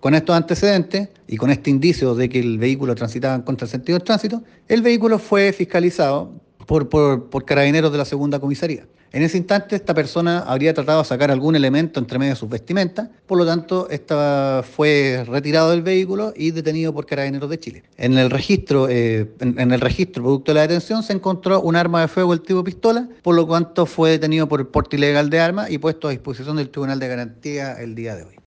Con estos antecedentes y con este indicio de que el vehículo transitaba en contra del sentido del tránsito, el vehículo fue fiscalizado por, carabineros de la segunda comisaría. En ese instante, esta persona habría tratado de sacar algún elemento entre medio de sus vestimentas, por lo tanto, esta fue retirado del vehículo y detenido por carabineros de Chile. En el registro, eh, en, el registro producto de la detención, se encontró un arma de fuego del tipo pistola, por lo tanto fue detenido por el porte ilegal de armas y puesto a disposición del Tribunal de Garantía el día de hoy.